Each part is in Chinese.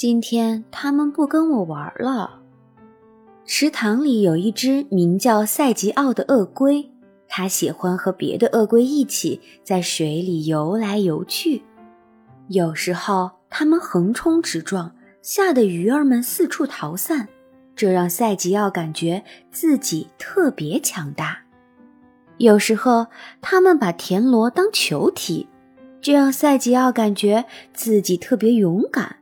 今天他们不跟我玩了。池塘里有一只名叫赛吉奥的鳄龟，它喜欢和别的鳄龟一起在水里游来游去。有时候，它们横冲直撞，吓得鱼儿们四处逃散，这让赛吉奥感觉自己特别强大。有时候，他们把田螺当球踢，这让赛吉奥感觉自己特别勇敢。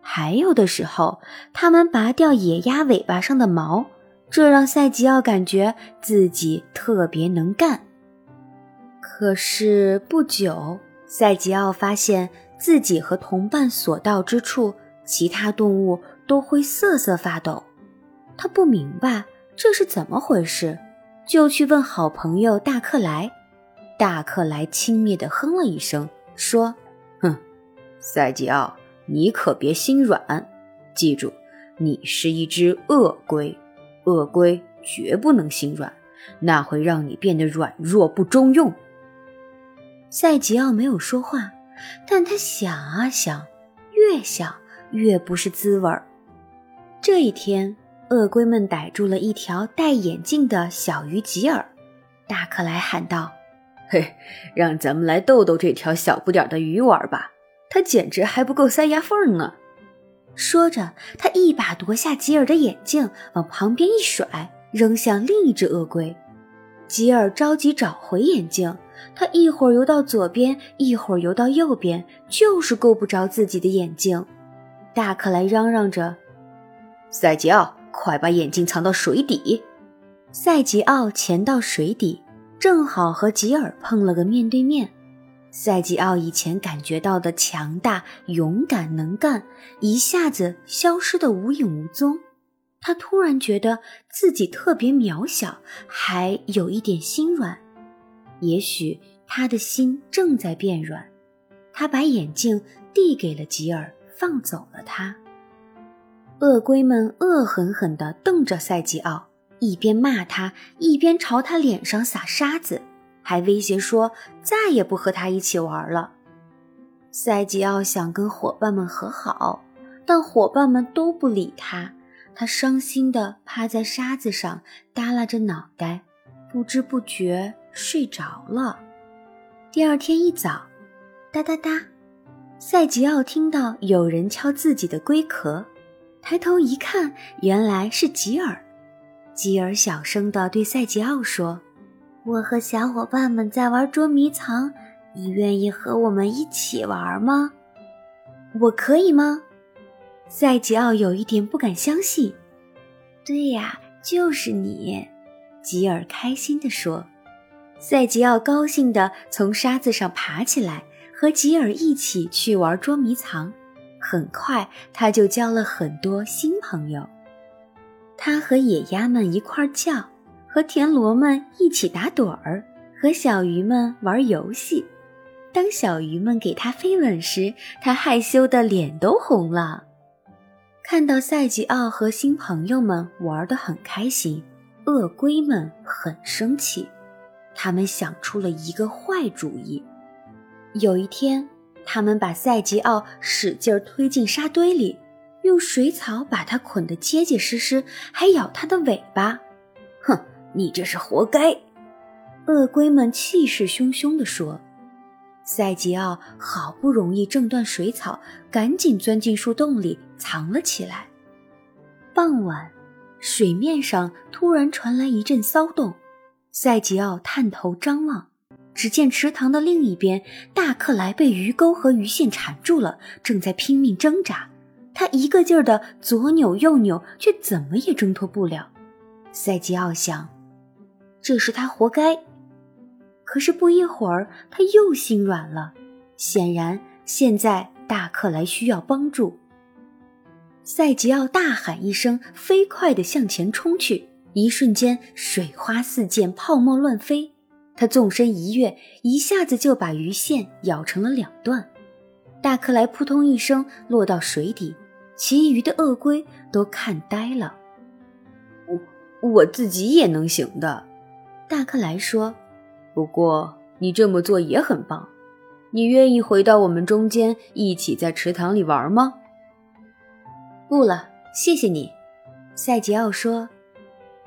还有的时候，他们拔掉野鸭尾巴上的毛，这让赛吉奥感觉自己特别能干。可是不久，赛吉奥发现自己和同伴所到之处，其他动物都会瑟瑟发抖。他不明白这是怎么回事，就去问好朋友大克莱。大克莱轻蔑地哼了一声，说：“哼，赛吉奥。”你可别心软，记住，你是一只鳄龟，鳄龟绝不能心软，那会让你变得软弱不中用。赛吉奥没有说话，但他想啊想，越想越不是滋味儿。这一天，鳄龟们逮住了一条戴眼镜的小鱼吉尔，大克莱喊道：“嘿，让咱们来逗逗这条小不点的鱼玩吧。”他简直还不够塞牙缝呢！说着，他一把夺下吉尔的眼镜，往旁边一甩，扔向另一只鳄龟。吉尔着急找回眼镜，他一会儿游到左边，一会儿游到右边，就是够不着自己的眼镜。大克莱嚷嚷着：“赛吉奥，快把眼镜藏到水底！”赛吉奥潜到水底，正好和吉尔碰了个面对面。赛吉奥以前感觉到的强大、勇敢、能干，一下子消失得无影无踪。他突然觉得自己特别渺小，还有一点心软。也许他的心正在变软。他把眼镜递给了吉尔，放走了他。鳄龟们恶狠狠地瞪着赛吉奥，一边骂他，一边朝他脸上撒沙子。还威胁说再也不和他一起玩了。赛吉奥想跟伙伴们和好，但伙伴们都不理他。他伤心地趴在沙子上，耷拉着脑袋，不知不觉睡着了。第二天一早，哒哒哒，赛吉奥听到有人敲自己的龟壳，抬头一看，原来是吉尔。吉尔小声地对赛吉奥说。我和小伙伴们在玩捉迷藏，你愿意和我们一起玩吗？我可以吗？赛吉奥有一点不敢相信。对呀，就是你，吉尔开心地说。赛吉奥高兴地从沙子上爬起来，和吉尔一起去玩捉迷藏。很快，他就交了很多新朋友。他和野鸭们一块儿叫。和田螺们一起打盹儿，和小鱼们玩游戏。当小鱼们给他飞吻时，他害羞的脸都红了。看到赛吉奥和新朋友们玩得很开心，鳄龟们很生气，他们想出了一个坏主意。有一天，他们把赛吉奥使劲推进沙堆里，用水草把它捆得结结实实，还咬它的尾巴。你这是活该！鳄龟们气势汹汹地说。赛吉奥好不容易挣断水草，赶紧钻进树洞里藏了起来。傍晚，水面上突然传来一阵骚动。赛吉奥探头张望，只见池塘的另一边，大克莱被鱼钩和鱼线缠住了，正在拼命挣扎。他一个劲儿的左扭右扭，却怎么也挣脱不了。赛吉奥想。这是他活该。可是不一会儿，他又心软了。显然，现在大克莱需要帮助。赛吉奥大喊一声，飞快地向前冲去。一瞬间，水花四溅，泡沫乱飞。他纵身一跃，一下子就把鱼线咬成了两段。大克莱扑通一声落到水底，其余的鳄龟都看呆了。我我自己也能行的。大克莱说：“不过你这么做也很棒，你愿意回到我们中间，一起在池塘里玩吗？”不了，谢谢你。”赛吉奥说：“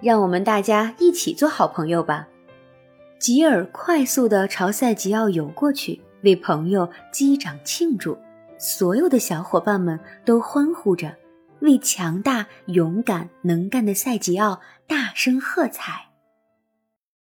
让我们大家一起做好朋友吧。”吉尔快速地朝赛吉奥游过去，为朋友击掌庆祝。所有的小伙伴们都欢呼着，为强大、勇敢、能干的赛吉奥大声喝彩。